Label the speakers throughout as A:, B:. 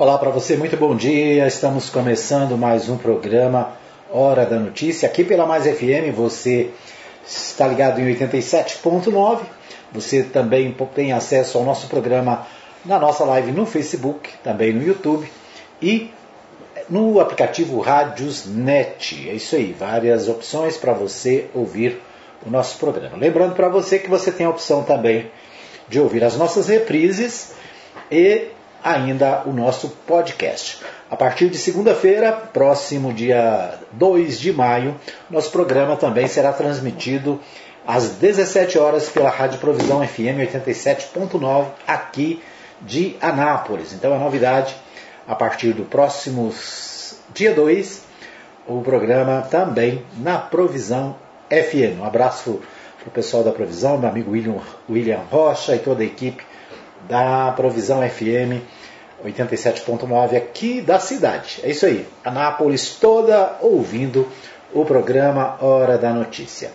A: Olá para você, muito bom dia. Estamos começando mais um programa Hora da Notícia aqui pela Mais FM. Você está ligado em 87.9. Você também tem acesso ao nosso programa na nossa live no Facebook, também no YouTube e no aplicativo Rádios Net. É isso aí, várias opções para você ouvir o nosso programa. Lembrando para você que você tem a opção também de ouvir as nossas reprises e ainda o nosso podcast. A partir de segunda-feira, próximo dia 2 de maio, nosso programa também será transmitido às 17 horas pela Rádio Provisão FM 87.9 aqui de Anápolis. Então é novidade, a partir do próximo dia 2, o programa também na Provisão FM. Um abraço para o pessoal da Provisão, meu amigo William, William Rocha e toda a equipe da Provisão FM 87.9 aqui da cidade. É isso aí. Anápolis toda ouvindo o programa Hora da Notícia.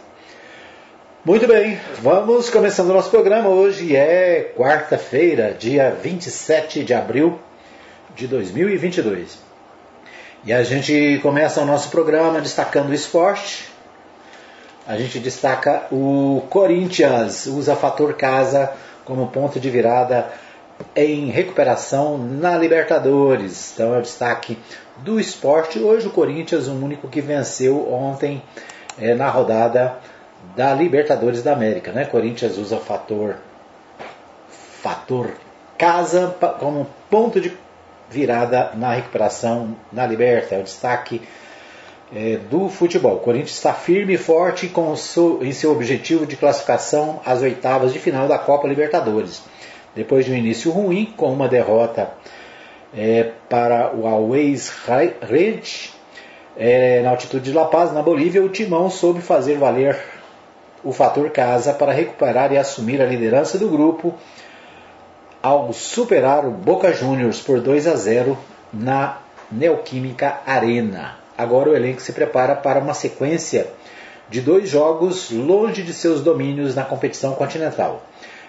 A: Muito bem, vamos começando o nosso programa. Hoje é quarta-feira, dia 27 de abril de 2022. E a gente começa o nosso programa destacando o esporte. A gente destaca o Corinthians, usa fator casa como ponto de virada em recuperação na Libertadores. Então é o destaque do esporte. Hoje o Corinthians, o único que venceu ontem é, na rodada da Libertadores da América. Né? Corinthians usa fator, fator casa como ponto de virada na recuperação na Liberta. É o destaque é, do futebol. O Corinthians está firme e forte com seu, em seu objetivo de classificação às oitavas de final da Copa Libertadores. Depois de um início ruim, com uma derrota é, para o Always Red é, na altitude de La Paz, na Bolívia, o Timão soube fazer valer o fator casa para recuperar e assumir a liderança do grupo ao superar o Boca Juniors por 2 a 0 na Neoquímica Arena. Agora o elenco se prepara para uma sequência de dois jogos longe de seus domínios na competição continental.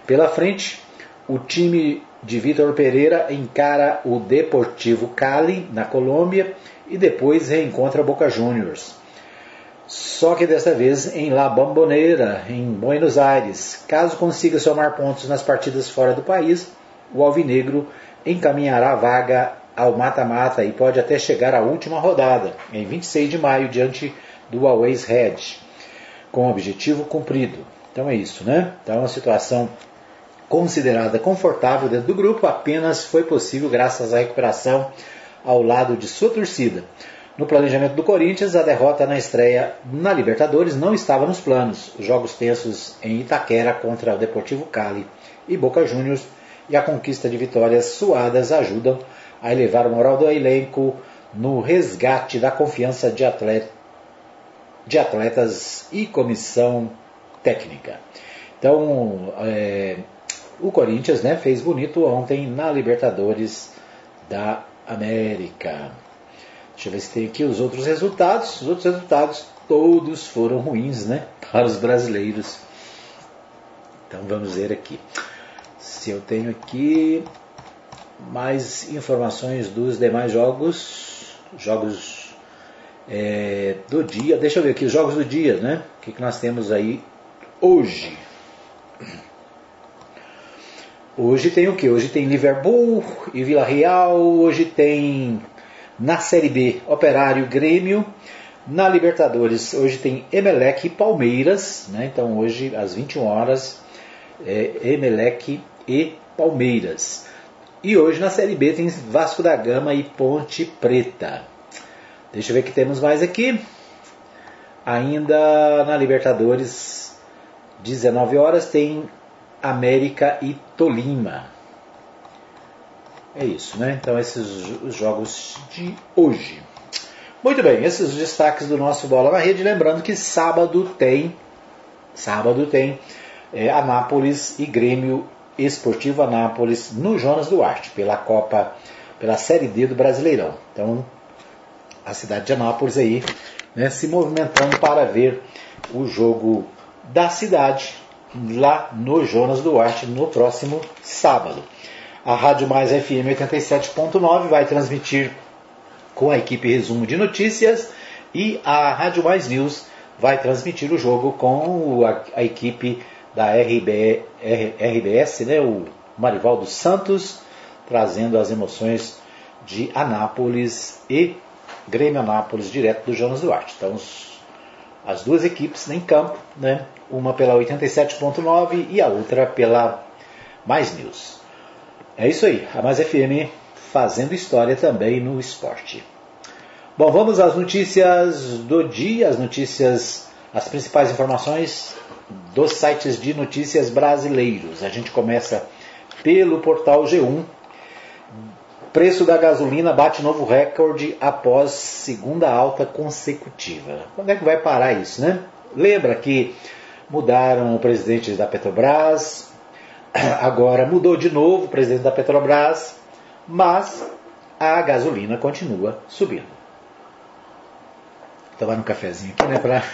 A: Pela frente, o time de Vitor Pereira encara o Deportivo Cali, na Colômbia, e depois reencontra Boca Juniors. Só que desta vez em La Bombonera, em Buenos Aires. Caso consiga somar pontos nas partidas fora do país, o Alvinegro encaminhará a vaga ao mata-mata e pode até chegar à última rodada, em 26 de maio, diante do Always Red, com objetivo cumprido. Então é isso, né? Então é uma situação considerada confortável dentro do grupo apenas foi possível graças à recuperação ao lado de sua torcida. No planejamento do Corinthians, a derrota na estreia na Libertadores não estava nos planos. Os jogos tensos em Itaquera contra o Deportivo Cali e Boca Juniors e a conquista de vitórias suadas ajudam a elevar o moral do elenco no resgate da confiança de, atleta, de atletas e comissão técnica. Então, é, o Corinthians né, fez bonito ontem na Libertadores da América. Deixa eu ver se tem aqui os outros resultados. Os outros resultados todos foram ruins né, para os brasileiros. Então vamos ver aqui. Se eu tenho aqui mais informações dos demais jogos, jogos é, do dia. Deixa eu ver aqui os jogos do dia, né? O que, que nós temos aí hoje? Hoje tem o que? Hoje tem Liverpool e Vila Real, hoje tem na Série B Operário Grêmio, na Libertadores hoje tem Emelec e Palmeiras, né? então hoje às 21 horas é Emelec e Palmeiras. E hoje na Série B tem Vasco da Gama e Ponte Preta. Deixa eu ver o que temos mais aqui. Ainda na Libertadores, 19 horas, tem América e Tolima. É isso, né? Então esses os jogos de hoje. Muito bem, esses os destaques do nosso Bola na Rede. Lembrando que sábado tem, sábado tem é, Anápolis e Grêmio Esportivo Anápolis no Jonas Duarte, pela Copa, pela Série D do Brasileirão. Então, a cidade de Anápolis aí, né, se movimentando para ver o jogo da cidade lá no Jonas Duarte no próximo sábado. A Rádio Mais FM 87.9 vai transmitir com a equipe resumo de notícias e a Rádio Mais News vai transmitir o jogo com a, a equipe da RB, RBS, né, o Marivaldo Santos, trazendo as emoções de Anápolis e Grêmio Anápolis, direto do Jonas Duarte. Então, os, as duas equipes em campo, né, uma pela 87.9 e a outra pela Mais News. É isso aí, a Mais FM fazendo história também no esporte. Bom, vamos às notícias do dia, as notícias, as principais informações dos sites de notícias brasileiros. A gente começa pelo portal G1. Preço da gasolina bate novo recorde após segunda alta consecutiva. Quando é que vai parar isso, né? Lembra que mudaram o presidente da Petrobras, agora mudou de novo o presidente da Petrobras, mas a gasolina continua subindo tomar um cafezinho aqui, né? Pra...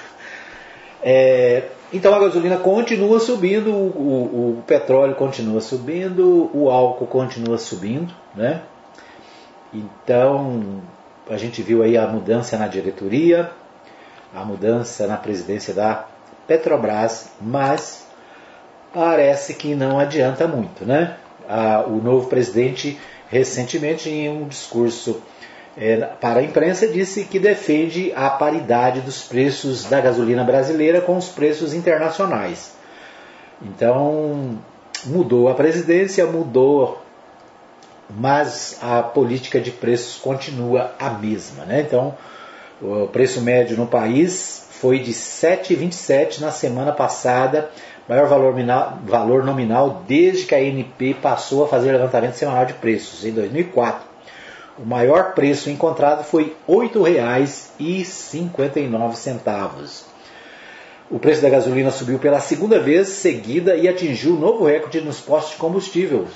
A: É, então a gasolina continua subindo, o, o, o, petróleo continua subindo, o álcool continua subindo, né? Então a gente viu aí a mudança na diretoria, a mudança na presidência da Petrobras, mas parece que não adianta muito, né? o novo presidente recentemente em um discurso é, para a imprensa, disse que defende a paridade dos preços da gasolina brasileira com os preços internacionais. Então, mudou a presidência, mudou, mas a política de preços continua a mesma. Né? Então, o preço médio no país foi de 7,27 na semana passada, maior valor nominal, valor nominal desde que a ANP passou a fazer levantamento semanal de preços, em 2004. O maior preço encontrado foi R$ 8,59. O preço da gasolina subiu pela segunda vez seguida e atingiu novo recorde nos postos de combustíveis.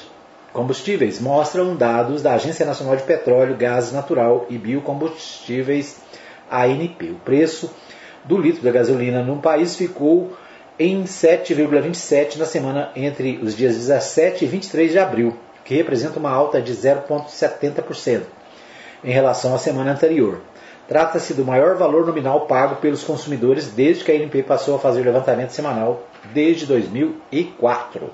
A: Combustíveis mostram dados da Agência Nacional de Petróleo, Gás Natural e Biocombustíveis, ANP. O preço do litro da gasolina no país ficou em 7,27 na semana entre os dias 17 e 23 de abril que representa uma alta de 0,70% em relação à semana anterior. Trata-se do maior valor nominal pago pelos consumidores desde que a ANP passou a fazer levantamento semanal desde 2004.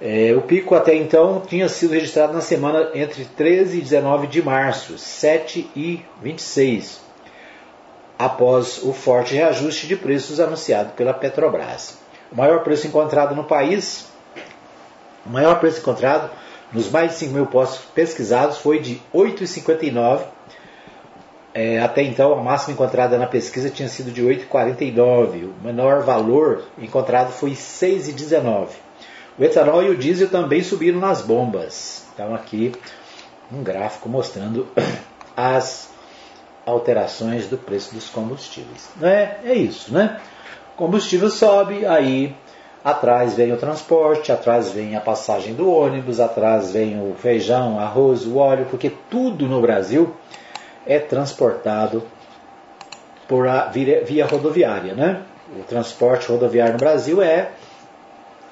A: É, o pico até então tinha sido registrado na semana entre 13 e 19 de março, 7 e 26, após o forte reajuste de preços anunciado pela Petrobras. O maior preço encontrado no país o maior preço encontrado nos mais de 5 mil postos pesquisados foi de R$ 8,59. É, até então, a máxima encontrada na pesquisa tinha sido de R$ 8,49. O menor valor encontrado foi R$ 6,19. O etanol e o diesel também subiram nas bombas. Então, aqui um gráfico mostrando as alterações do preço dos combustíveis. É, é isso, né? O combustível sobe, aí Atrás vem o transporte, atrás vem a passagem do ônibus, atrás vem o feijão, arroz, o óleo, porque tudo no Brasil é transportado por a, via, via rodoviária. Né? O transporte rodoviário no Brasil é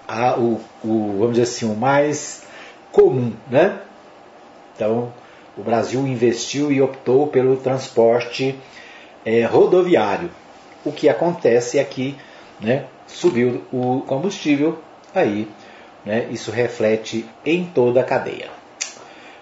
A: a, o, o, vamos dizer assim, o mais comum. Né? Então, o Brasil investiu e optou pelo transporte é, rodoviário. O que acontece é que né, subiu o combustível, aí né, isso reflete em toda a cadeia.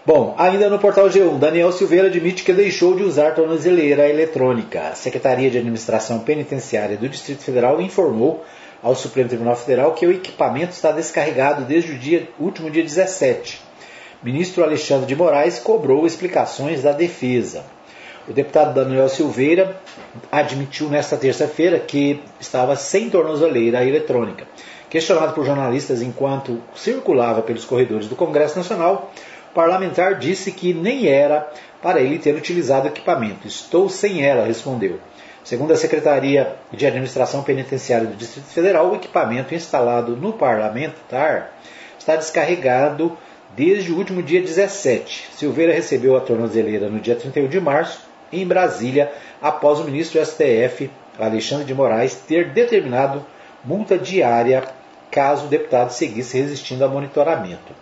A: Bom, ainda no portal G1, Daniel Silveira admite que deixou de usar tornozeleira eletrônica. A Secretaria de Administração Penitenciária do Distrito Federal informou ao Supremo Tribunal Federal que o equipamento está descarregado desde o dia, último dia 17. Ministro Alexandre de Moraes cobrou explicações da defesa. O deputado Daniel Silveira admitiu nesta terça-feira que estava sem tornozeleira eletrônica. Questionado por jornalistas enquanto circulava pelos corredores do Congresso Nacional, o parlamentar disse que nem era para ele ter utilizado o equipamento. Estou sem ela, respondeu. Segundo a Secretaria de Administração Penitenciária do Distrito Federal, o equipamento instalado no parlamentar está descarregado desde o último dia 17. Silveira recebeu a tornozeleira no dia 31 de março em Brasília, após o ministro do STF, Alexandre de Moraes, ter determinado multa diária caso o deputado seguisse resistindo ao monitoramento.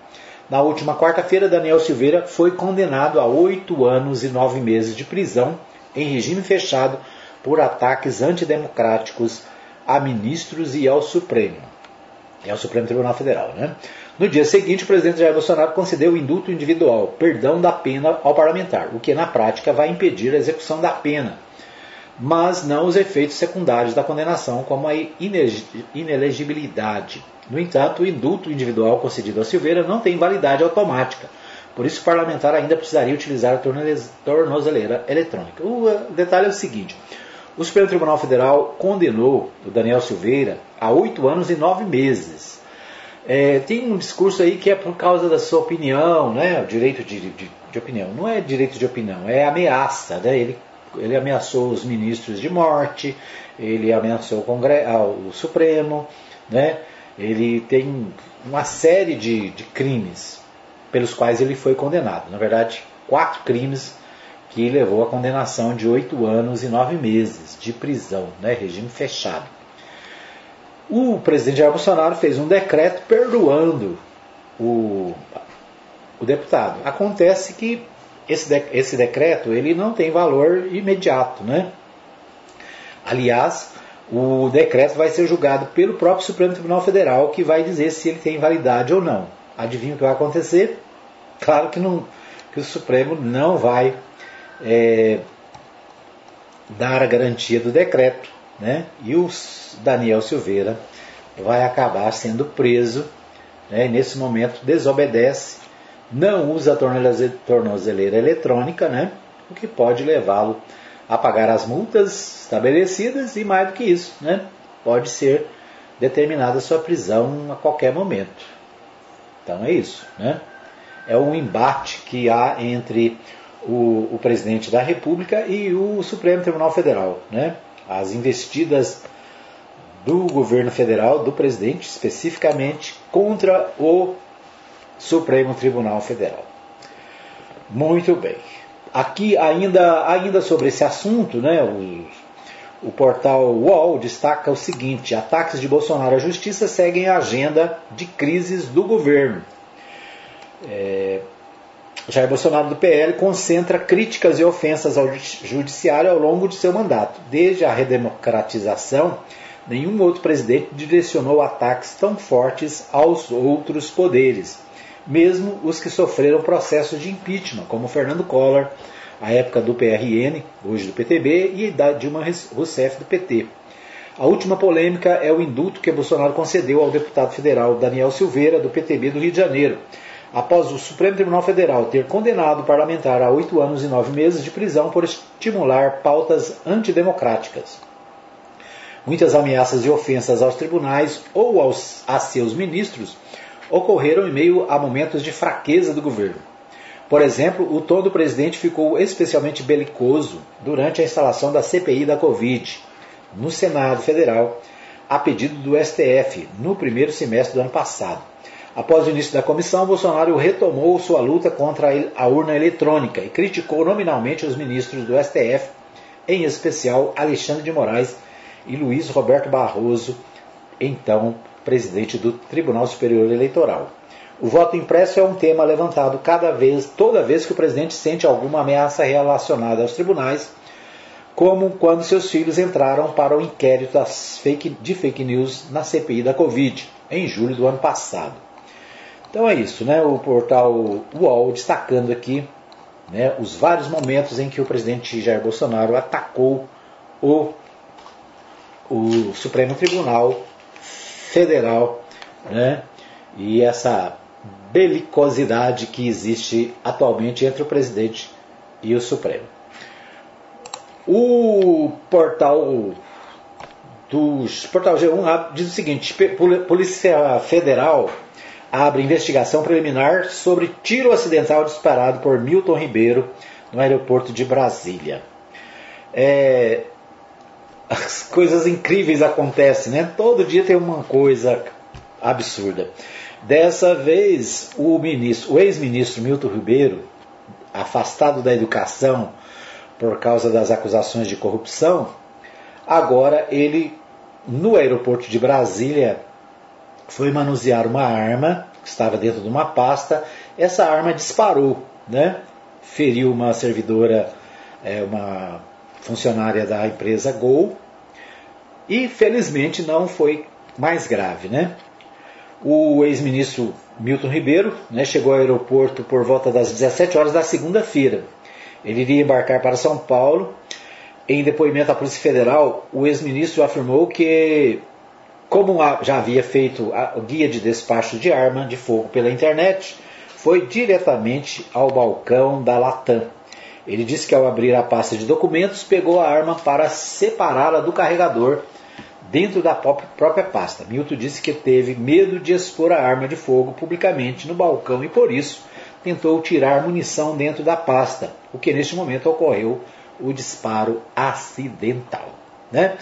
A: Na última quarta-feira, Daniel Silveira foi condenado a oito anos e nove meses de prisão em regime fechado por ataques antidemocráticos a ministros e ao Supremo. É o Supremo Tribunal Federal, né? No dia seguinte, o presidente Jair Bolsonaro concedeu o indulto individual, perdão da pena ao parlamentar, o que na prática vai impedir a execução da pena, mas não os efeitos secundários da condenação, como a inelegibilidade. No entanto, o indulto individual concedido a Silveira não tem validade automática. Por isso, o parlamentar ainda precisaria utilizar a tornozeleira eletrônica. O eh, detalhe é o seguinte: o Supremo Tribunal Federal condenou o Daniel Silveira a oito anos e nove meses. É, tem um discurso aí que é por causa da sua opinião, né? O direito de, de, de opinião. Não é direito de opinião, é ameaça. Né? Ele, ele ameaçou os ministros de morte, ele ameaçou o, Congresso, o Supremo, né? ele tem uma série de, de crimes pelos quais ele foi condenado. Na verdade, quatro crimes que levou à condenação de oito anos e nove meses de prisão, né, regime fechado. O presidente Jair Bolsonaro fez um decreto perdoando o, o deputado. Acontece que esse, de, esse decreto ele não tem valor imediato, né? Aliás, o decreto vai ser julgado pelo próprio Supremo Tribunal Federal, que vai dizer se ele tem validade ou não. Adivinha o que vai acontecer? Claro que, não, que o Supremo não vai é, dar a garantia do decreto, né? E o Daniel Silveira vai acabar sendo preso, né? Nesse momento desobedece, não usa a tornozeleira eletrônica, né? O que pode levá-lo a pagar as multas estabelecidas e mais do que isso, né? pode ser determinada sua prisão a qualquer momento. Então é isso. Né? É um embate que há entre o, o presidente da República e o Supremo Tribunal Federal. Né? As investidas do governo federal, do presidente especificamente, contra o Supremo Tribunal Federal. Muito bem. Aqui, ainda, ainda sobre esse assunto, né, o, o portal UOL destaca o seguinte: ataques de Bolsonaro à justiça seguem a agenda de crises do governo. É, Jair Bolsonaro do PL concentra críticas e ofensas ao judiciário ao longo de seu mandato. Desde a redemocratização, nenhum outro presidente direcionou ataques tão fortes aos outros poderes mesmo os que sofreram processos de impeachment, como Fernando Collor, a época do PRN, hoje do PTB, e da Dilma Rousseff do PT. A última polêmica é o indulto que Bolsonaro concedeu ao deputado federal Daniel Silveira, do PTB do Rio de Janeiro, após o Supremo Tribunal Federal ter condenado o parlamentar a oito anos e nove meses de prisão por estimular pautas antidemocráticas. Muitas ameaças e ofensas aos tribunais ou aos, a seus ministros ocorreram em meio a momentos de fraqueza do governo. Por exemplo, o tom do presidente ficou especialmente belicoso durante a instalação da CPI da Covid no Senado Federal, a pedido do STF, no primeiro semestre do ano passado. Após o início da comissão, Bolsonaro retomou sua luta contra a urna eletrônica e criticou nominalmente os ministros do STF, em especial Alexandre de Moraes e Luiz Roberto Barroso, então presidente do Tribunal Superior Eleitoral. O voto impresso é um tema levantado cada vez, toda vez que o presidente sente alguma ameaça relacionada aos tribunais, como quando seus filhos entraram para o inquérito fake, de fake news na CPI da Covid, em julho do ano passado. Então é isso, né? O portal UOL destacando aqui né, os vários momentos em que o presidente Jair Bolsonaro atacou o, o Supremo Tribunal federal, né? E essa belicosidade que existe atualmente entre o presidente e o Supremo. O portal dos portal G1 diz o seguinte: Polícia Federal abre investigação preliminar sobre tiro acidental disparado por Milton Ribeiro no aeroporto de Brasília. É, as coisas incríveis acontecem, né? Todo dia tem uma coisa absurda. Dessa vez, o ministro, o ex-ministro Milton Ribeiro, afastado da educação por causa das acusações de corrupção, agora ele no aeroporto de Brasília foi manusear uma arma que estava dentro de uma pasta essa arma disparou, né? feriu uma servidora, é, uma funcionária da empresa Gol, e felizmente não foi mais grave. Né? O ex-ministro Milton Ribeiro né, chegou ao aeroporto por volta das 17 horas da segunda-feira. Ele iria embarcar para São Paulo. Em depoimento à Polícia Federal, o ex-ministro afirmou que, como já havia feito o guia de despacho de arma de fogo pela internet, foi diretamente ao balcão da Latam. Ele disse que ao abrir a pasta de documentos, pegou a arma para separá-la do carregador dentro da própria pasta. Milton disse que teve medo de expor a arma de fogo publicamente no balcão e por isso tentou tirar munição dentro da pasta, o que neste momento ocorreu o disparo acidental. Né?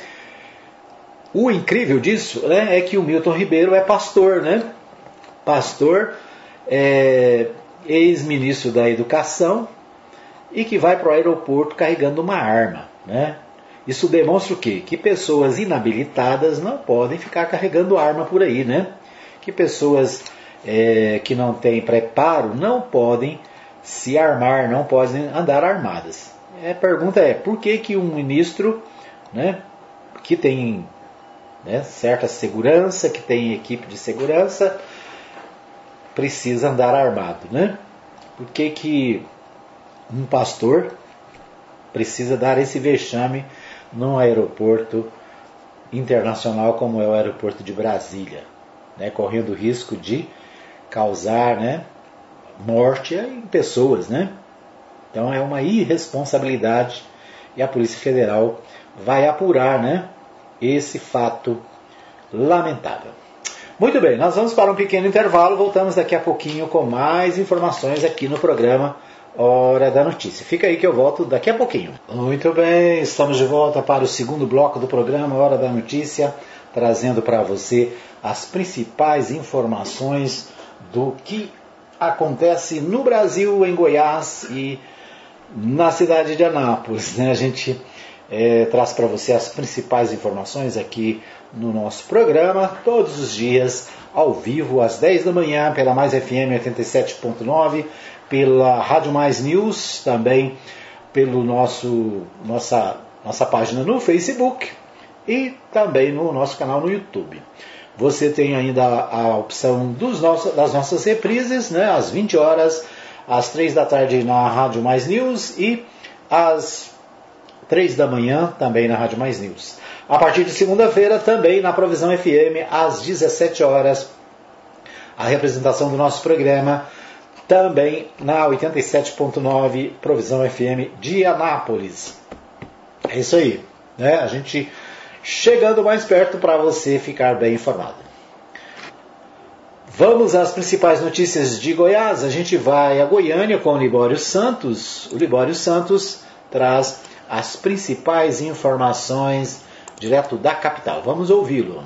A: O incrível disso né, é que o Milton Ribeiro é pastor, né? Pastor, é, ex-ministro da Educação e que vai para o aeroporto carregando uma arma, né? Isso demonstra o quê? Que pessoas inabilitadas não podem ficar carregando arma por aí, né? Que pessoas é, que não têm preparo não podem se armar, não podem andar armadas. A pergunta é, por que, que um ministro né, que tem né, certa segurança, que tem equipe de segurança, precisa andar armado, né? Por que, que um pastor precisa dar esse vexame num aeroporto internacional como é o aeroporto de Brasília, né, correndo o risco de causar né, morte em pessoas. Né? Então é uma irresponsabilidade e a Polícia Federal vai apurar né, esse fato lamentável. Muito bem, nós vamos para um pequeno intervalo, voltamos daqui a pouquinho com mais informações aqui no programa Hora da Notícia. Fica aí que eu volto daqui a pouquinho. Muito bem, estamos de volta para o segundo bloco do programa Hora da Notícia, trazendo para você as principais informações do que acontece no Brasil, em Goiás e na cidade de Anápolis. Né? A gente é, traz para você as principais informações aqui no nosso programa, todos os dias, ao vivo, às 10 da manhã, pela Mais FM 87.9 pela Rádio Mais News, também pelo nosso nossa nossa página no Facebook e também no nosso canal no YouTube. Você tem ainda a opção dos nossos, das nossas reprises, né, às 20 horas, às 3 da tarde na Rádio Mais News e às 3 da manhã também na Rádio Mais News. A partir de segunda-feira também na Provisão FM às 17 horas a representação do nosso programa também na 87.9 Provisão FM de Anápolis. É isso aí, né? A gente chegando mais perto para você ficar bem informado. Vamos às principais notícias de Goiás. A gente vai a Goiânia com o Libório Santos. O Libório Santos traz as principais informações direto da capital. Vamos ouvi-lo.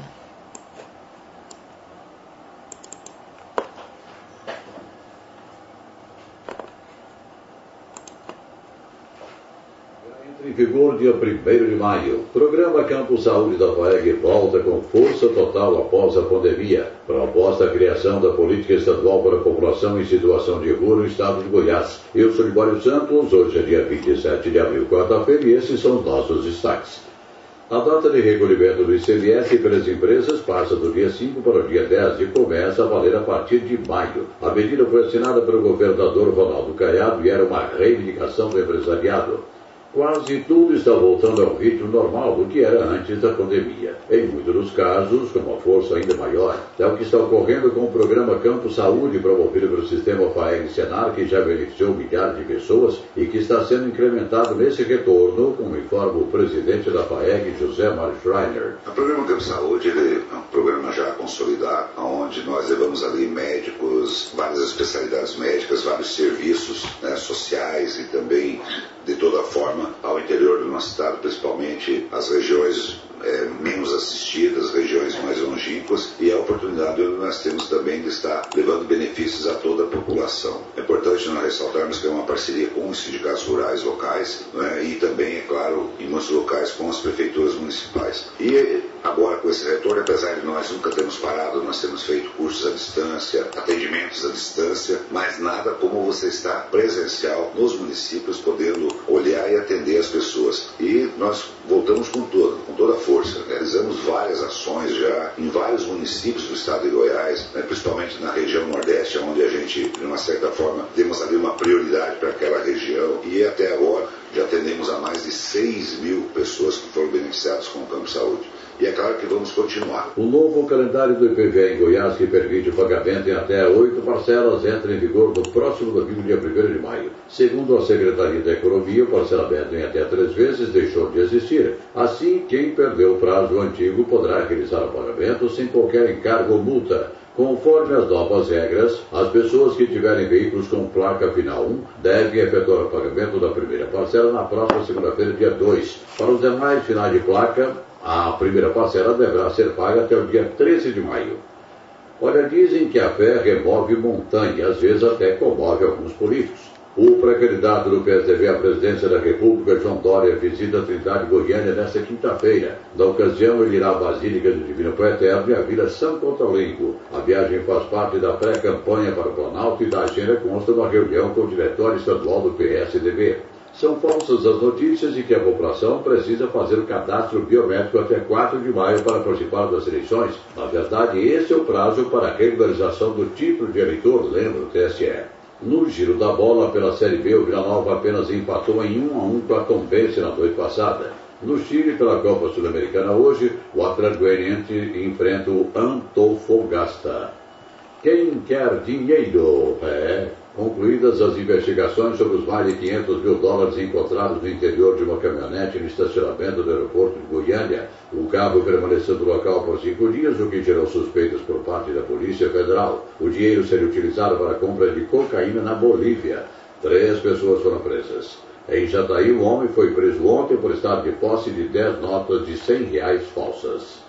B: Em vigor dia 1 de maio. Programa Campo Saúde da FAEG volta com força total após a pandemia. Proposta a criação da política estadual para a população em situação de rua no estado de Goiás. Eu sou Libório Santos, hoje é dia 27 de abril, quarta-feira, e esses são os nossos destaques. A data de recolhimento do ICMS pelas empresas passa do dia 5 para o dia 10 e começa a valer a partir de maio. A medida foi assinada pelo governador Ronaldo Caiado e era uma reivindicação do empresariado. Quase tudo está voltando ao ritmo normal do que era antes da pandemia. Em muitos dos casos, com uma força ainda maior, é o que está ocorrendo com o programa Campo Saúde, promovido pelo sistema FAEG Senar, que já beneficiou milhares de pessoas e que está sendo incrementado nesse retorno, como informa o presidente da FAEG, José Mário Schreiner.
C: O programa Campo Saúde é um programa já consolidado, onde nós levamos ali médicos, várias especialidades médicas, vários serviços né, sociais e também de toda forma ao interior do nosso estado, principalmente as regiões é, menos assistidas, regiões mais longínquas, e a oportunidade nós temos também de estar levando benefícios a toda a população. É importante nós ressaltarmos que é uma parceria com os sindicatos rurais locais né, e também, é claro, em muitos locais com as prefeituras municipais. E agora com esse retorno, apesar de nós nunca termos parado, nós temos feito cursos à distância, atendimento atendimentos à distância, mas nada como você estar presencial nos municípios, podendo olhar e atender as pessoas. E nós voltamos com toda, com toda a força. Realizamos várias ações já em vários municípios do estado de Goiás, né, principalmente na região Nordeste, onde a gente, de uma certa forma, temos uma prioridade para aquela região. E até agora já atendemos a mais de 6 mil pessoas que foram beneficiadas com o Campo Saúde. E é claro que vamos continuar.
B: O novo calendário do IPVA em Goiás, que permite o pagamento em até oito parcelas, entra em vigor no próximo domingo, dia 1 de maio. Segundo a Secretaria da Economia, o parcelamento em até três vezes deixou de existir. Assim, quem perdeu o prazo antigo poderá realizar o pagamento sem qualquer encargo ou multa. Conforme as novas regras, as pessoas que tiverem veículos com placa final 1 devem efetuar o pagamento da primeira parcela na próxima segunda-feira, dia 2. Para os demais finais de placa, a primeira parcela deverá ser paga até o dia 13 de maio. Olha, dizem que a fé remove montanha, às vezes até comove alguns políticos. O pré-candidato do PSDB à presidência da República, João Dória, visita a Trindade Goiânia nesta quinta-feira. Na ocasião, ele irá à Basílica do Divino Eterno e à Vila São Contalingo. A viagem faz parte da pré-campanha para o Planalto e da agenda consta uma reunião com o diretório estadual do PSDB. São falsas as notícias de que a população precisa fazer o cadastro biométrico até 4 de maio para participar das eleições. Na verdade, esse é o prazo para a regularização do título de eleitor, lembra o TSE. No giro da bola pela Série B, o Vila Nova apenas empatou em 1 a 1 com a Tombense na noite passada. No Chile, pela Copa Sul-Americana hoje, o Atlético enfrenta o Antofagasta. Quem quer dinheiro? É, Concluídas as investigações sobre os mais de 500 mil dólares encontrados no interior de uma caminhonete no estacionamento do aeroporto de Goiânia, o carro permaneceu no local por cinco dias, o que gerou suspeitas por parte da Polícia Federal. O dinheiro seria utilizado para a compra de cocaína na Bolívia. Três pessoas foram presas. Em Jataí, um homem foi preso ontem por estar de posse de 10 notas de 100 reais falsas.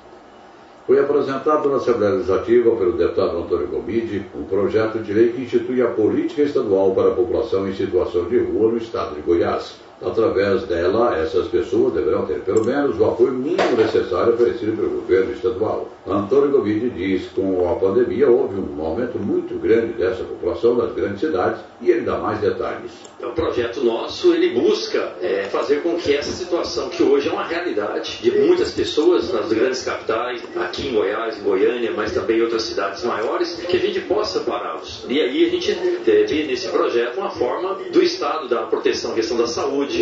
B: Foi apresentado na Assembleia Legislativa pelo deputado Antônio Gomide um projeto de lei que institui a política estadual para a população em situação de rua no estado de Goiás. Através dela, essas pessoas deverão ter pelo menos o apoio mínimo necessário oferecido pelo governo estadual. Antônio Gomide diz que com a pandemia houve um aumento muito grande dessa população nas grandes cidades e ele dá mais detalhes.
D: É um projeto nosso, ele busca é, fazer com que essa situação, que hoje é uma realidade de muitas pessoas nas grandes capitais, aqui em Goiás, em Goiânia, mas também em outras cidades maiores, que a gente possa pará-los. E aí a gente vê nesse projeto uma forma do Estado da proteção à questão da saúde,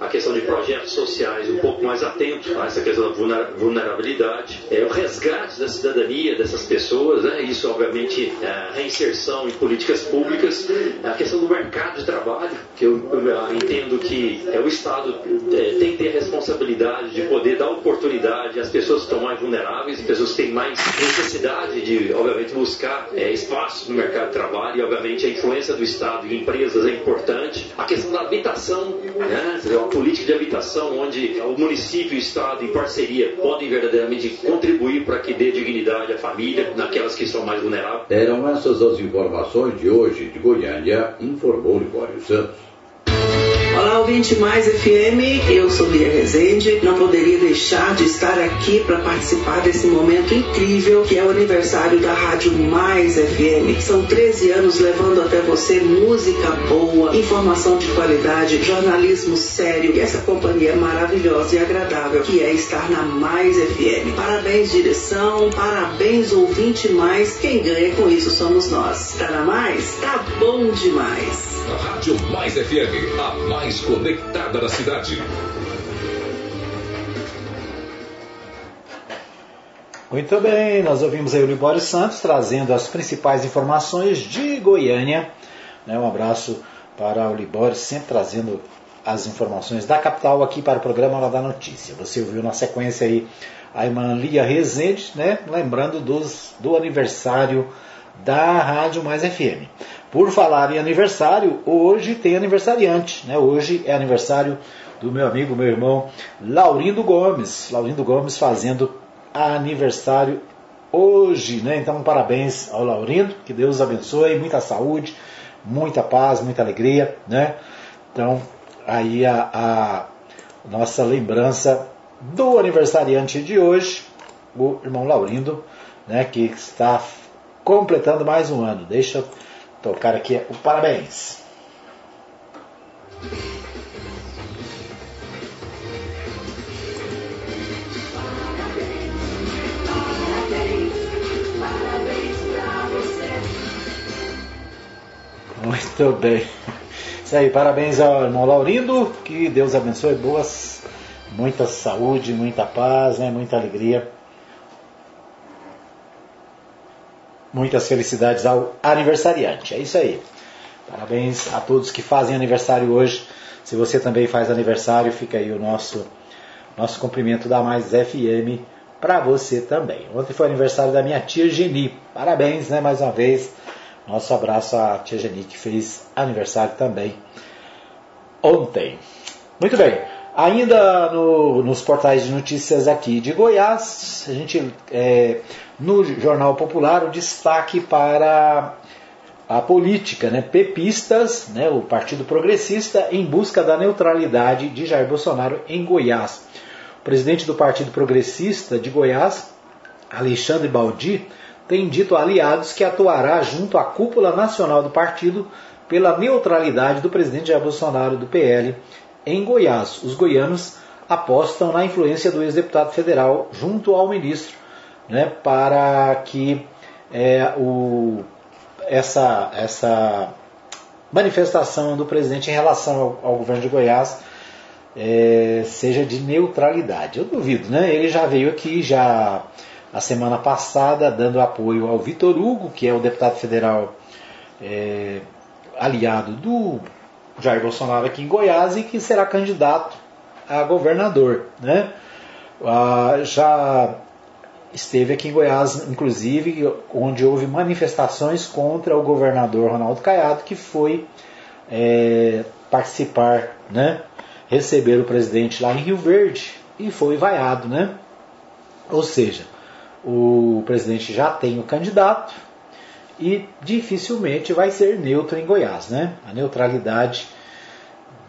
D: a questão de projetos sociais um pouco mais atento a essa questão da vulnerabilidade, é, o resgate da cidadania dessas pessoas, né? isso obviamente é, a reinserção em políticas públicas, a questão do mercado de trabalho, que eu, eu entendo que é, o Estado é, tem que ter a responsabilidade de poder dar oportunidade às pessoas que estão mais vulneráveis, pessoas que têm mais necessidade de, obviamente, buscar é, espaço no mercado de trabalho e, obviamente, a influência do Estado em empresas é importante. A questão da habitação, né, uma política de habitação onde o município e o Estado, em parceria, podem verdadeiramente contribuir para que dê dignidade à família, naquelas que são mais vulneráveis.
B: Eram essas as informações de hoje de Goiânia, informou Libório Santos.
E: Olá, ouvinte Mais FM, eu sou Lia Rezende. Não poderia deixar de estar aqui para participar desse momento incrível que é o aniversário da Rádio Mais FM. São 13 anos levando até você música boa, informação de qualidade, jornalismo sério e essa companhia maravilhosa e agradável que é estar na Mais FM. Parabéns, direção, parabéns, ouvinte mais. Quem ganha com isso somos nós. Tá na Mais? Tá bom demais.
F: A Rádio Mais FM, a mais conectada da cidade.
A: Muito bem, nós ouvimos aí o Libório Santos trazendo as principais informações de Goiânia. Né, um abraço para o Libório, sempre trazendo as informações da capital aqui para o programa Lá da Notícia. Você ouviu na sequência aí a irmã Lia Rezende, né, lembrando dos, do aniversário da Rádio Mais FM. Por falar em aniversário, hoje tem aniversariante, né? Hoje é aniversário do meu amigo, meu irmão Laurindo Gomes. Laurindo Gomes fazendo aniversário hoje, né? Então, parabéns ao Laurindo, que Deus abençoe, muita saúde, muita paz, muita alegria, né? Então, aí a, a nossa lembrança do aniversariante de hoje, o irmão Laurindo, né? Que está completando mais um ano. Deixa tocar aqui o parabéns. Muito bem. Isso aí, parabéns ao irmão Laurindo, que Deus abençoe, boas, muita saúde, muita paz, né, muita alegria. Muitas felicidades ao aniversariante. É isso aí. Parabéns a todos que fazem aniversário hoje. Se você também faz aniversário, fica aí o nosso, nosso cumprimento da Mais FM para você também. Ontem foi aniversário da minha tia Geni. Parabéns, né, mais uma vez nosso abraço à tia Geni, que fez aniversário também ontem. Muito bem. Ainda no, nos portais de notícias aqui de Goiás, a gente é, no Jornal Popular o destaque para a política, né? Pepistas, né? o Partido Progressista, em busca da neutralidade de Jair Bolsonaro em Goiás. O presidente do Partido Progressista de Goiás, Alexandre Baldi, tem dito a aliados que atuará junto à cúpula nacional do partido pela neutralidade do presidente Jair Bolsonaro do PL em Goiás. Os goianos apostam na influência do ex-deputado federal junto ao ministro né, para que é, o, essa, essa manifestação do presidente em relação ao, ao governo de Goiás é, seja de neutralidade. Eu duvido, né? Ele já veio aqui, já a semana passada, dando apoio ao Vitor Hugo, que é o deputado federal é, aliado do Jair Bolsonaro aqui em Goiás e que será candidato a governador. Né? Ah, já esteve aqui em Goiás, inclusive, onde houve manifestações contra o governador Ronaldo Caiado, que foi é, participar, né? receber o presidente lá em Rio Verde e foi vaiado. Né? Ou seja, o presidente já tem o candidato e dificilmente vai ser neutro em Goiás, né? A neutralidade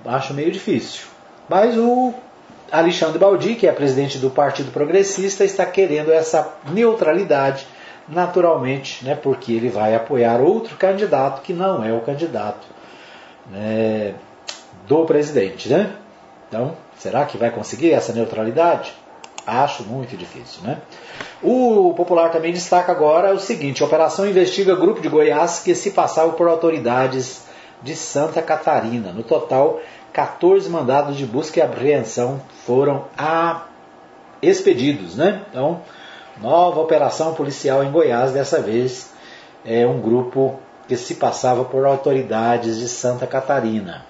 A: acho meio difícil. Mas o Alexandre Baldi, que é presidente do Partido Progressista, está querendo essa neutralidade naturalmente, né? Porque ele vai apoiar outro candidato que não é o candidato né, do presidente, né? Então, será que vai conseguir essa neutralidade? Acho muito difícil, né? O Popular também destaca agora o seguinte: a operação investiga grupo de Goiás que se passava por autoridades de Santa Catarina. No total, 14 mandados de busca e apreensão foram a... expedidos, né? Então, nova operação policial em Goiás, dessa vez é um grupo que se passava por autoridades de Santa Catarina.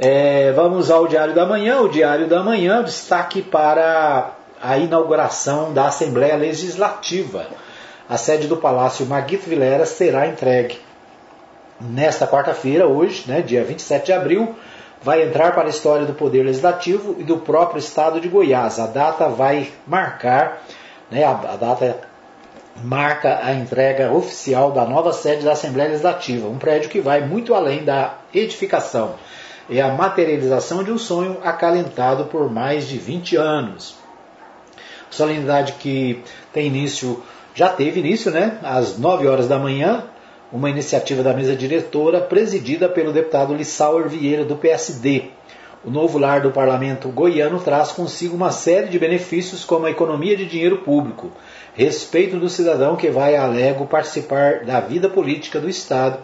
A: É, vamos ao Diário da Manhã. O Diário da Manhã, destaque para a inauguração da Assembleia Legislativa. A sede do Palácio Maguito Vilera será entregue nesta quarta-feira, hoje, né, dia 27 de abril. Vai entrar para a história do Poder Legislativo e do próprio Estado de Goiás. A data vai marcar, né, a, a data marca a entrega oficial da nova sede da Assembleia Legislativa, um prédio que vai muito além da edificação é a materialização de um sonho acalentado por mais de 20 anos. Solenidade que tem início, já teve início, né? Às 9 horas da manhã, uma iniciativa da mesa diretora presidida pelo deputado Lissauer Vieira, do PSD. O novo lar do parlamento goiano traz consigo uma série de benefícios, como a economia de dinheiro público, respeito do cidadão que vai a Lego participar da vida política do Estado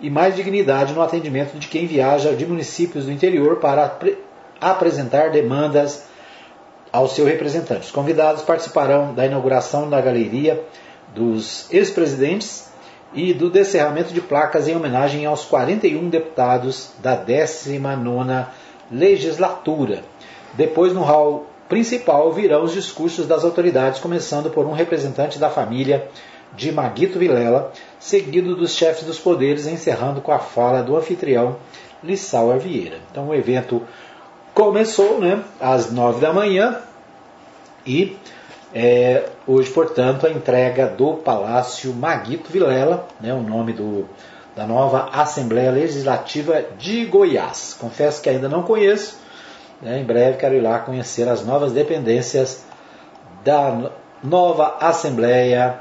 A: e mais dignidade no atendimento de quem viaja de municípios do interior para apresentar demandas ao seu representante. Os convidados participarão da inauguração da galeria dos ex-presidentes e do descerramento de placas em homenagem aos 41 deputados da 19ª legislatura. Depois, no hall principal, virão os discursos das autoridades, começando por um representante da família de Maguito Vilela, seguido dos chefes dos poderes, encerrando com a fala do anfitrião Lissauer Vieira. Então o evento começou né, às nove da manhã e é, hoje, portanto, a entrega do Palácio Maguito Vilela, né, o nome do, da nova Assembleia Legislativa de Goiás. Confesso que ainda não conheço, né, em breve quero ir lá conhecer as novas dependências da nova Assembleia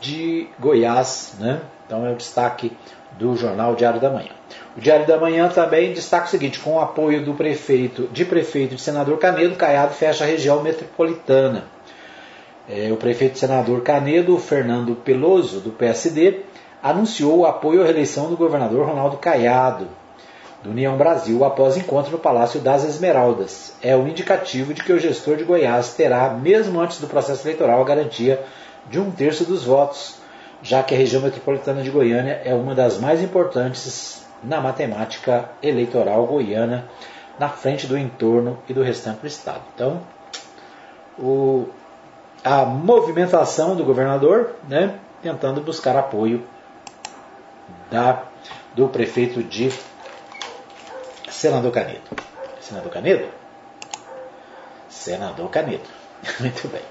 A: de Goiás, né? Então é o destaque do jornal Diário da Manhã. O Diário da Manhã também destaca o seguinte: com o apoio do prefeito, de prefeito de senador Canedo, Caiado fecha a região metropolitana. É, o prefeito senador Canedo, Fernando Peloso, do PSD, anunciou o apoio à reeleição do governador Ronaldo Caiado, do União Brasil, após encontro no Palácio das Esmeraldas. É um indicativo de que o gestor de Goiás terá, mesmo antes do processo eleitoral, a garantia de um terço dos votos, já que a região metropolitana de Goiânia é uma das mais importantes na matemática eleitoral goiana, na frente do entorno e do restante do estado. Então, o, a movimentação do governador, né, tentando buscar apoio da, do prefeito de Senador Canedo. Senador Canedo? Senador Canedo. Muito bem.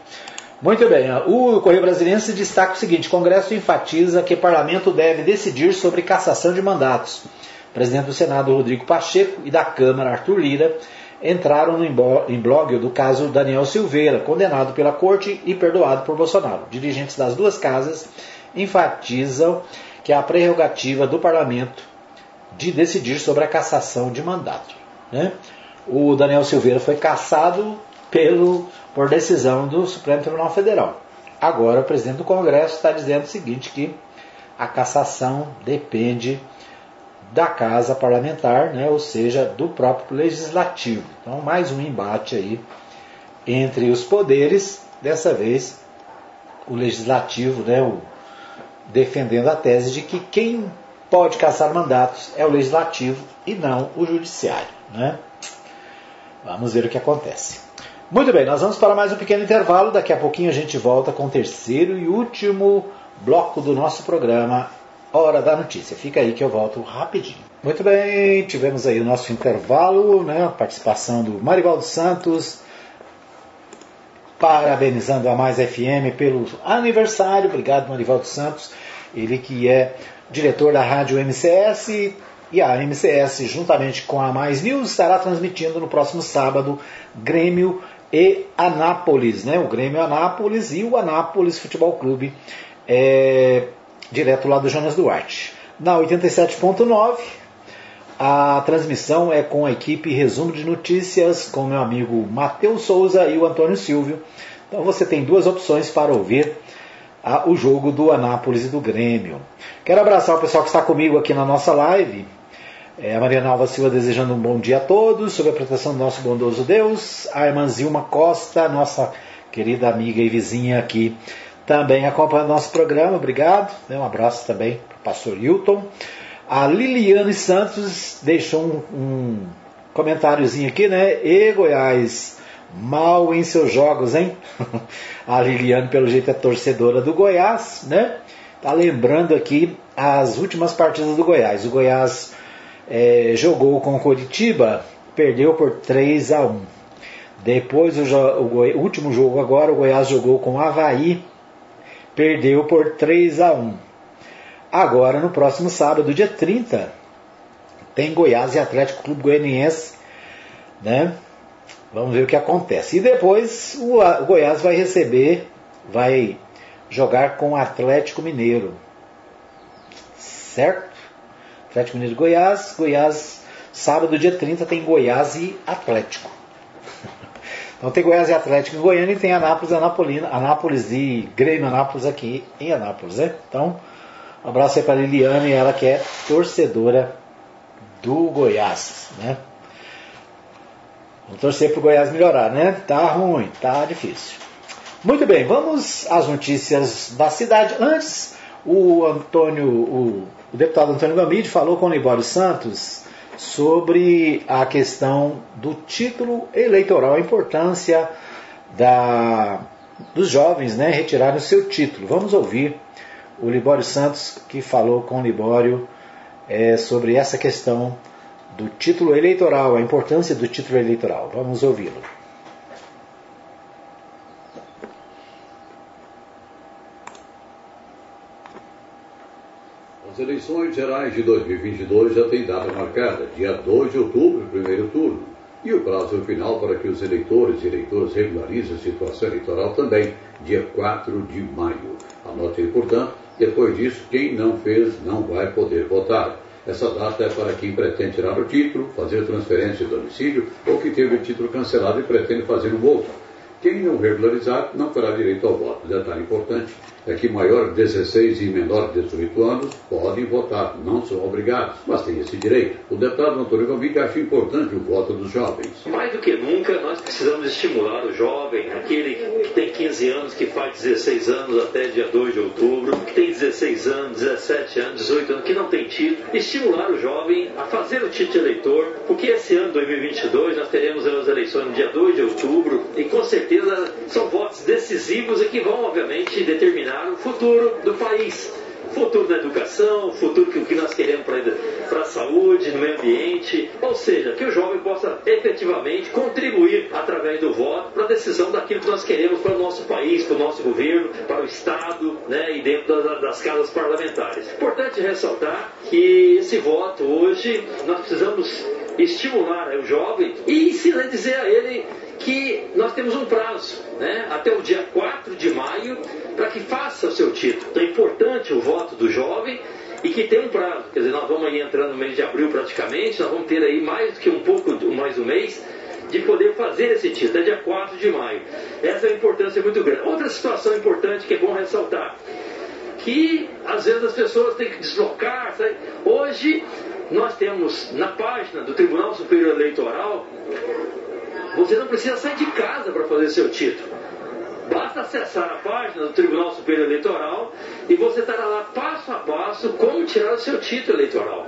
A: Muito bem. O Correio Brasiliense destaca o seguinte: Congresso enfatiza que parlamento deve decidir sobre cassação de mandatos. O presidente do Senado, Rodrigo Pacheco, e da Câmara, Arthur Lira, entraram no imbróglio do caso Daniel Silveira, condenado pela corte e perdoado por Bolsonaro. Dirigentes das duas casas enfatizam que é a prerrogativa do parlamento de decidir sobre a cassação de mandato. Né? O Daniel Silveira foi cassado pelo por decisão do Supremo Tribunal Federal. Agora o presidente do Congresso está dizendo o seguinte, que a cassação depende da casa parlamentar, né, ou seja, do próprio legislativo. Então, mais um embate aí entre os poderes, dessa vez o legislativo, né, o, defendendo a tese de que quem pode caçar mandatos é o legislativo e não o judiciário. Né? Vamos ver o que acontece. Muito bem, nós vamos para mais um pequeno intervalo. Daqui a pouquinho a gente volta com o terceiro e último bloco do nosso programa Hora da Notícia. Fica aí que eu volto rapidinho. Muito bem, tivemos aí o nosso intervalo, né? Participação do Marivaldo Santos, parabenizando a Mais FM pelo aniversário. Obrigado, Marivaldo Santos. Ele que é diretor da rádio MCS e a MCS, juntamente com a Mais News, estará transmitindo no próximo sábado Grêmio e Anápolis, né? o Grêmio Anápolis e o Anápolis Futebol Clube, é, direto lá do Jonas Duarte. Na 87.9, a transmissão é com a equipe Resumo de Notícias, com meu amigo Matheus Souza e o Antônio Silvio. Então você tem duas opções para ouvir a, o jogo do Anápolis e do Grêmio. Quero abraçar o pessoal que está comigo aqui na nossa live. É, a Silva desejando um bom dia a todos, sob a proteção do nosso bondoso Deus. A irmã Zilma Costa, nossa querida amiga e vizinha aqui, também acompanhando nosso programa, obrigado. Um abraço também para o pastor Hilton. A Liliane Santos deixou um, um comentáriozinho aqui, né? E Goiás, mal em seus jogos, hein? a Liliane, pelo jeito, é torcedora do Goiás, né? Tá lembrando aqui as últimas partidas do Goiás. O Goiás é, jogou com o Coritiba, perdeu por 3 a 1. Depois, o, o, o, último jogo agora, o Goiás jogou com o Havaí, perdeu por 3 a 1. Agora, no próximo sábado, dia 30, tem Goiás e Atlético Clube Goianiense, né? Vamos ver o que acontece. E depois o, o Goiás vai receber, vai jogar com o Atlético Mineiro. Certo? Atlético Mineiro Goiás. Goiás, sábado, dia 30, tem Goiás e Atlético. Então tem Goiás e Atlético em Goiânia e tem Anápolis, Anapolina, Anápolis e Grêmio Anápolis aqui em Anápolis, né? Então, um abraço aí para Liliane, ela que é torcedora do Goiás, né? Vamos torcer para o Goiás melhorar, né? Tá ruim, tá difícil. Muito bem, vamos às notícias da cidade. Antes, o Antônio, o o deputado Antônio Gamide falou com o Libório Santos sobre a questão do título eleitoral, a importância da, dos jovens né, retirarem o seu título. Vamos ouvir o Libório Santos que falou com o Libório é, sobre essa questão do título eleitoral, a importância do título eleitoral. Vamos ouvi-lo.
B: As eleições gerais de 2022 já têm data marcada, dia 2 de outubro, primeiro turno. E o prazo final para que os eleitores e eleitoras regularizem a situação eleitoral também, dia 4 de maio. Anotem, portanto, depois disso, quem não fez não vai poder votar. Essa data é para quem pretende tirar o título, fazer transferência de domicílio ou que teve o título cancelado e pretende fazer um outro. Quem não regularizar não terá direito ao voto. Detalhe importante é que maior de 16 e menor de 18 anos podem votar, não são obrigados, mas têm esse direito. O deputado Antônio Gombic acha importante o voto dos jovens.
D: Mais do que nunca, nós precisamos estimular o jovem, aquele que tem 15 anos, que faz 16 anos até dia 2 de outubro, que tem 16 anos, 17 anos, 18 anos, que não tem título, estimular o jovem a fazer o título de eleitor, porque esse ano 2022 nós teremos as eleições no dia 2 de outubro e com certeza são votos decisivos e que vão, obviamente, determinar o futuro do país. Futuro da educação, futuro que, que nós queremos para a saúde, no meio ambiente, ou seja, que o jovem possa efetivamente contribuir através do voto para a decisão daquilo que nós queremos para o nosso país, para o nosso governo, para o Estado né, e dentro das, das casas parlamentares. Importante ressaltar que esse voto hoje nós precisamos estimular o jovem e ensinar dizer a ele que nós temos um prazo, né, até o dia 4 de maio, para que faça o seu título. Então é importante o voto do jovem e que tem um prazo. Quer dizer, nós vamos aí entrando no mês de abril praticamente, nós vamos ter aí mais do que um pouco, mais um mês, de poder fazer esse título, até dia 4 de maio. Essa é uma importância muito grande. Outra situação importante que é bom ressaltar, que às vezes as pessoas têm que deslocar. Sabe? Hoje nós temos na página do Tribunal Superior Eleitoral você não precisa sair de casa para fazer seu título. Basta acessar a página do Tribunal Superior Eleitoral e você estará lá passo a passo como tirar o seu título eleitoral.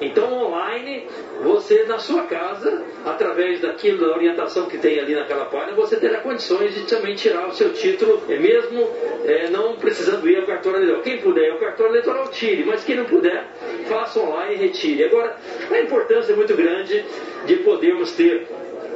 D: Então, online, você na sua casa, através daquilo, da orientação que tem ali naquela página, você terá condições de também tirar o seu título, mesmo é, não precisando ir ao cartório eleitoral. Quem puder ao cartório eleitoral, tire, mas quem não puder, faça online e retire. Agora, a importância é muito grande de podermos ter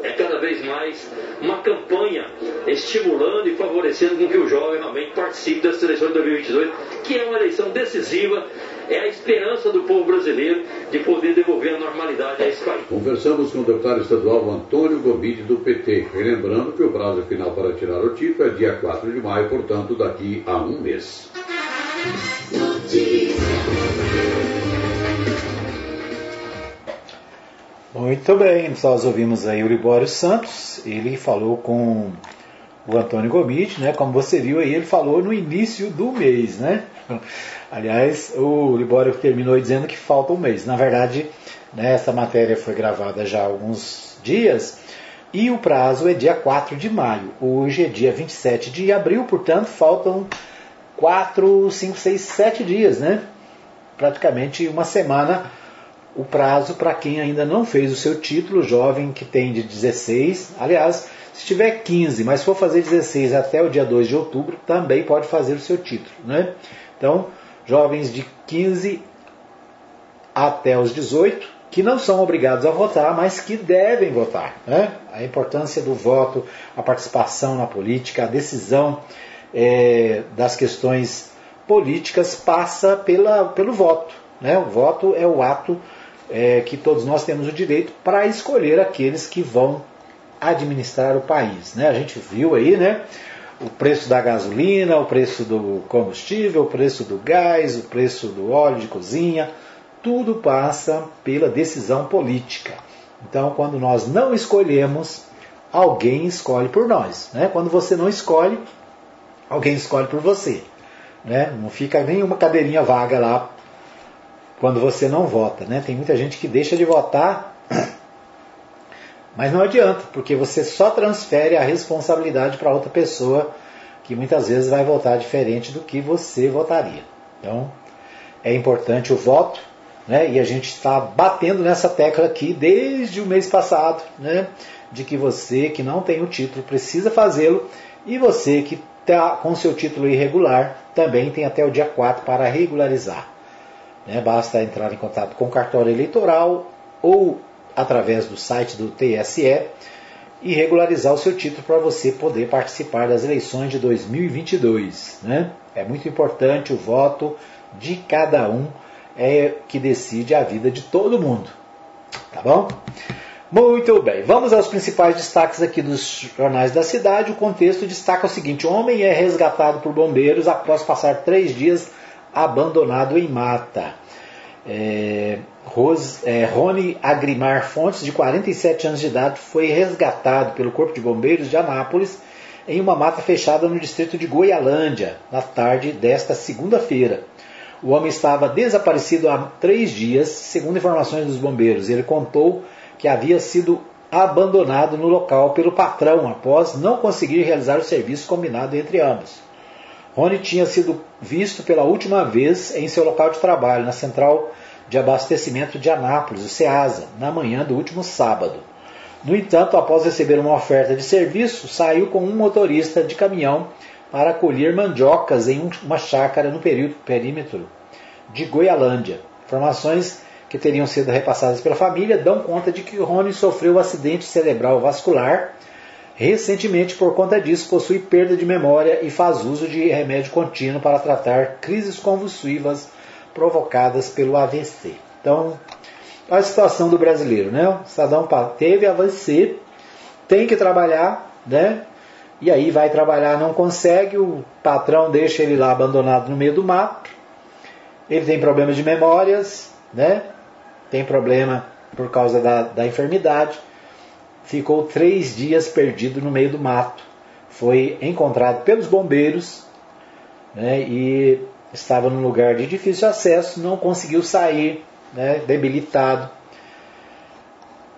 D: é cada vez mais uma campanha estimulando e favorecendo com que o jovem realmente participe das eleições de 2022, que é uma eleição decisiva, é a esperança do povo brasileiro de poder devolver a normalidade a esse país.
B: Conversamos com o deputado estadual Antônio Gomide, do PT, lembrando que o prazo final para tirar o título é dia 4 de maio, portanto, daqui a um mês.
A: Muito bem, nós ouvimos aí o Libório Santos, ele falou com o Antônio Gomide, né? Como você viu aí, ele falou no início do mês, né? Aliás, o Libório terminou dizendo que falta um mês. Na verdade, né, essa matéria foi gravada já há alguns dias e o prazo é dia 4 de maio. Hoje é dia 27 de abril, portanto, faltam 4, 5, 6, 7 dias, né? Praticamente uma semana o prazo para quem ainda não fez o seu título, jovem que tem de 16, aliás, se tiver 15, mas for fazer 16 até o dia 2 de outubro, também pode fazer o seu título. Né? Então, jovens de 15 até os 18, que não são obrigados a votar, mas que devem votar. Né? A importância do voto, a participação na política, a decisão é, das questões políticas passa pela, pelo voto. Né? O voto é o ato é, que todos nós temos o direito para escolher aqueles que vão administrar o país. Né? A gente viu aí né, o preço da gasolina, o preço do combustível, o preço do gás, o preço do óleo de cozinha, tudo passa pela decisão política. Então, quando nós não escolhemos, alguém escolhe por nós. Né? Quando você não escolhe, alguém escolhe por você. Né? Não fica nenhuma cadeirinha vaga lá quando você não vota. Né? Tem muita gente que deixa de votar, mas não adianta, porque você só transfere a responsabilidade para outra pessoa que muitas vezes vai votar diferente do que você votaria. Então, é importante o voto, né? e a gente está batendo nessa tecla aqui desde o mês passado, né? de que você que não tem o título precisa fazê-lo, e você que está com seu título irregular também tem até o dia 4 para regularizar. Né? Basta entrar em contato com o cartório eleitoral ou através do site do TSE e regularizar o seu título para você poder participar das eleições de 2022. Né? É muito importante o voto de cada um é que decide a vida de todo mundo. Tá bom? Muito bem, vamos aos principais destaques aqui dos jornais da cidade. O contexto destaca o seguinte: o homem é resgatado por bombeiros após passar três dias abandonado em mata. É, Rose, é, Rony Agrimar Fontes, de 47 anos de idade, foi resgatado pelo Corpo de Bombeiros de Anápolis em uma mata fechada no distrito de Goialândia, na tarde desta segunda-feira. O homem estava desaparecido há três dias, segundo informações dos bombeiros. Ele contou que havia sido abandonado no local pelo patrão após não conseguir realizar o serviço combinado entre ambos. Rony tinha sido visto pela última vez em seu local de trabalho, na central de abastecimento de Anápolis, o SEASA, na manhã do último sábado. No entanto, após receber uma oferta de serviço, saiu com um motorista de caminhão para colher mandiocas em uma chácara no perímetro de Goialândia. Informações que teriam sido repassadas pela família dão conta de que Rony sofreu um acidente cerebral vascular recentemente. Por conta disso, possui perda de memória e faz uso de remédio contínuo para tratar crises convulsivas provocadas pelo AVC. Então, a situação do brasileiro, né? O cidadão teve AVC, tem que trabalhar, né? E aí vai trabalhar, não consegue, o patrão deixa ele lá abandonado no meio do mato. Ele tem problemas de memórias, né? tem problema por causa da, da enfermidade, ficou três dias perdido no meio do mato. Foi encontrado pelos bombeiros né, e estava num lugar de difícil acesso, não conseguiu sair, né, debilitado.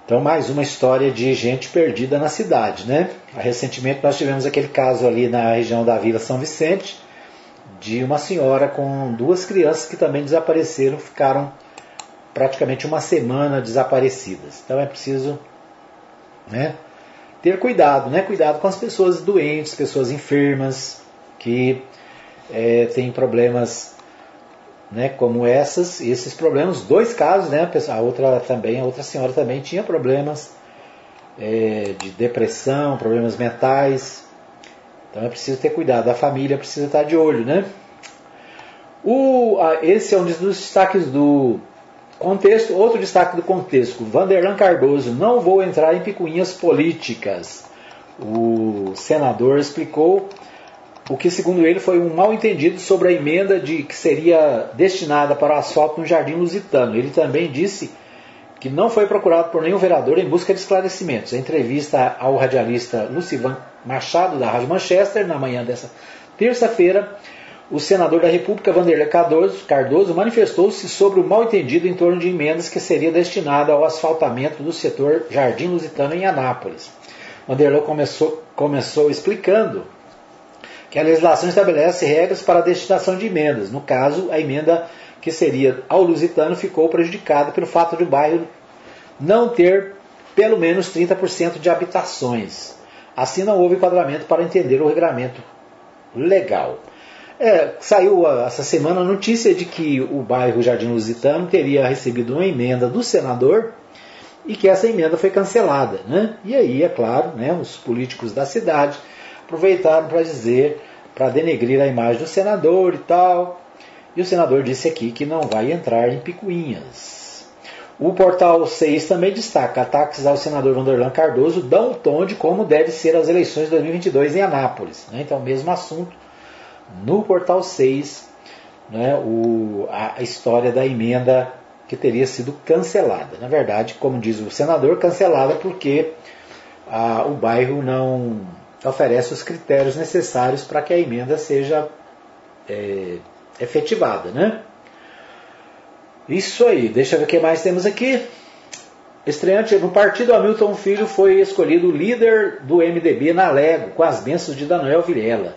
A: Então, mais uma história de gente perdida na cidade. Né? Recentemente, nós tivemos aquele caso ali na região da Vila São Vicente, de uma senhora com duas crianças que também desapareceram, ficaram praticamente uma semana desaparecidas. Então é preciso né, ter cuidado, né? Cuidado com as pessoas doentes, pessoas enfermas, que é, têm problemas né, como essas, esses problemas, dois casos, né? A outra também, a outra senhora também tinha problemas é, de depressão, problemas mentais. Então é preciso ter cuidado, a família precisa estar de olho, né? O, esse é um dos destaques do Contexto, outro destaque do contexto, Vanderlan Cardoso, não vou entrar em picuinhas políticas. O senador explicou o que, segundo ele, foi um mal entendido sobre a emenda de que seria destinada para o asfalto no Jardim Lusitano. Ele também disse que não foi procurado por nenhum vereador em busca de esclarecimentos. Em entrevista ao radialista Lucivan Machado, da Rádio Manchester, na manhã dessa terça-feira, o senador da República, Vanderlei Cardoso, manifestou-se sobre o mal-entendido em torno de emendas que seria destinada ao asfaltamento do setor Jardim Lusitano em Anápolis. Vanderlei começou, começou explicando que a legislação estabelece regras para a destinação de emendas. No caso, a emenda que seria ao Lusitano ficou prejudicada pelo fato de o bairro não ter pelo menos 30% de habitações. Assim, não houve enquadramento para entender o regramento legal. É, saiu essa semana a notícia de que o bairro Jardim Lusitano teria recebido uma emenda do senador e que essa emenda foi cancelada. Né? E aí, é claro, né, os políticos da cidade aproveitaram para dizer, para denegrir a imagem do senador e tal. E o senador disse aqui que não vai entrar em picuinhas. O portal 6 também destaca ataques ao senador Vanderlan Cardoso dão um tom de como deve ser as eleições de 2022 em Anápolis. Né? Então, mesmo assunto no portal 6 né, o, a história da emenda que teria sido cancelada. Na verdade, como diz o senador, cancelada porque o bairro não oferece os critérios necessários para que a emenda seja é, efetivada. Né? Isso aí, deixa eu ver o que mais temos aqui. Estreante no partido, Hamilton Filho foi escolhido líder do MDB na Lego, com as bênçãos de Daniel Vilela.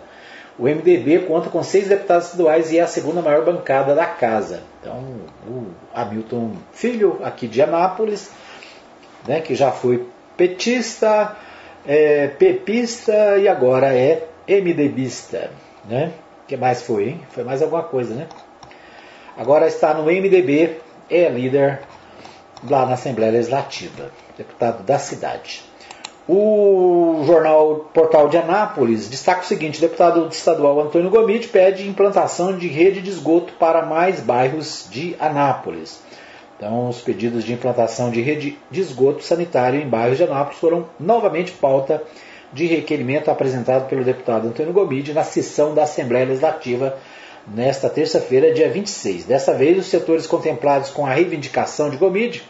A: O MDB conta com seis deputados estaduais e é a segunda maior bancada da casa. Então, o Hamilton Filho, aqui de Anápolis, né, que já foi petista, é, pepista e agora é MDBista. Né? Que mais foi, hein? Foi mais alguma coisa, né? Agora está no MDB, é líder lá na Assembleia Legislativa, deputado da cidade. O jornal Portal de Anápolis destaca o seguinte: o deputado estadual Antônio Gomide pede implantação de rede de esgoto para mais bairros de Anápolis. Então, os pedidos de implantação de rede de esgoto sanitário em bairros de Anápolis foram novamente pauta de requerimento apresentado pelo deputado Antônio Gomide na sessão da Assembleia Legislativa nesta terça-feira, dia 26. Dessa vez, os setores contemplados com a reivindicação de Gomide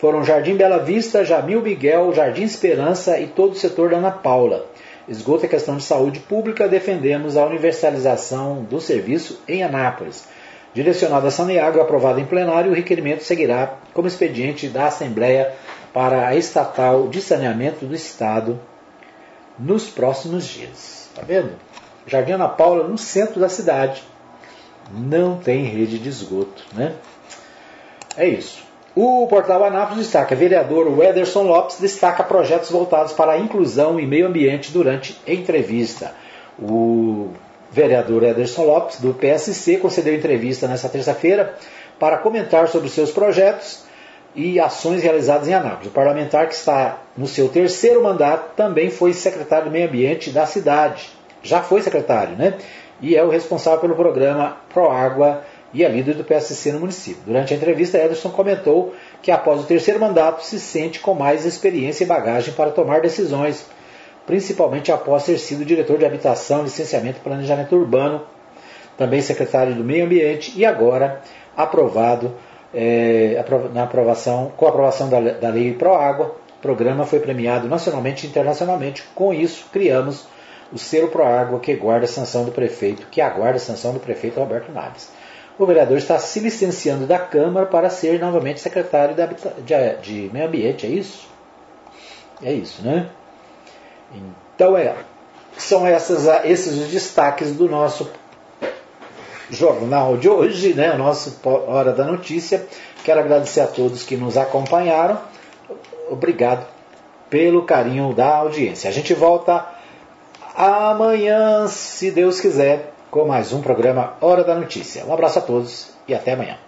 A: foram Jardim Bela Vista, Jamil Miguel, Jardim Esperança e todo o setor da Ana Paula. Esgoto é questão de saúde pública, defendemos a universalização do serviço em Anápolis. Direcionado a Saneago, aprovado em plenário, o requerimento seguirá como expediente da Assembleia para a estatal de saneamento do Estado nos próximos dias. Tá vendo? Jardim Ana Paula, no centro da cidade, não tem rede de esgoto, né? É isso. O portal Anápolis destaca, vereador Wederson Lopes destaca projetos voltados para a inclusão e meio ambiente durante entrevista. O vereador Ederson Lopes, do PSC, concedeu entrevista nesta terça-feira para comentar sobre seus projetos e ações realizadas em Anápolis. O parlamentar, que está no seu terceiro mandato, também foi secretário do Meio Ambiente da cidade. Já foi secretário, né? E é o responsável pelo programa Proágua e é líder do PSC no município. Durante a entrevista, Ederson comentou que após o terceiro mandato se sente com mais experiência e bagagem para tomar decisões, principalmente após ter sido diretor de habitação, licenciamento e planejamento urbano, também secretário do Meio Ambiente e agora aprovado é, na aprovação, com a aprovação da, da Lei Proágua. O programa foi premiado nacionalmente e internacionalmente. Com isso, criamos o selo Proágua que guarda a sanção do prefeito, que aguarda a sanção do prefeito Roberto Naves o vereador está se licenciando da Câmara para ser novamente secretário de, de, de Meio Ambiente, é isso? É isso, né? Então é, são essas, esses os destaques do nosso jornal de hoje, né? O nosso Hora da Notícia. Quero agradecer a todos que nos acompanharam. Obrigado pelo carinho da audiência. A gente volta amanhã, se Deus quiser com mais um programa Hora da Notícia. Um abraço a todos e até amanhã.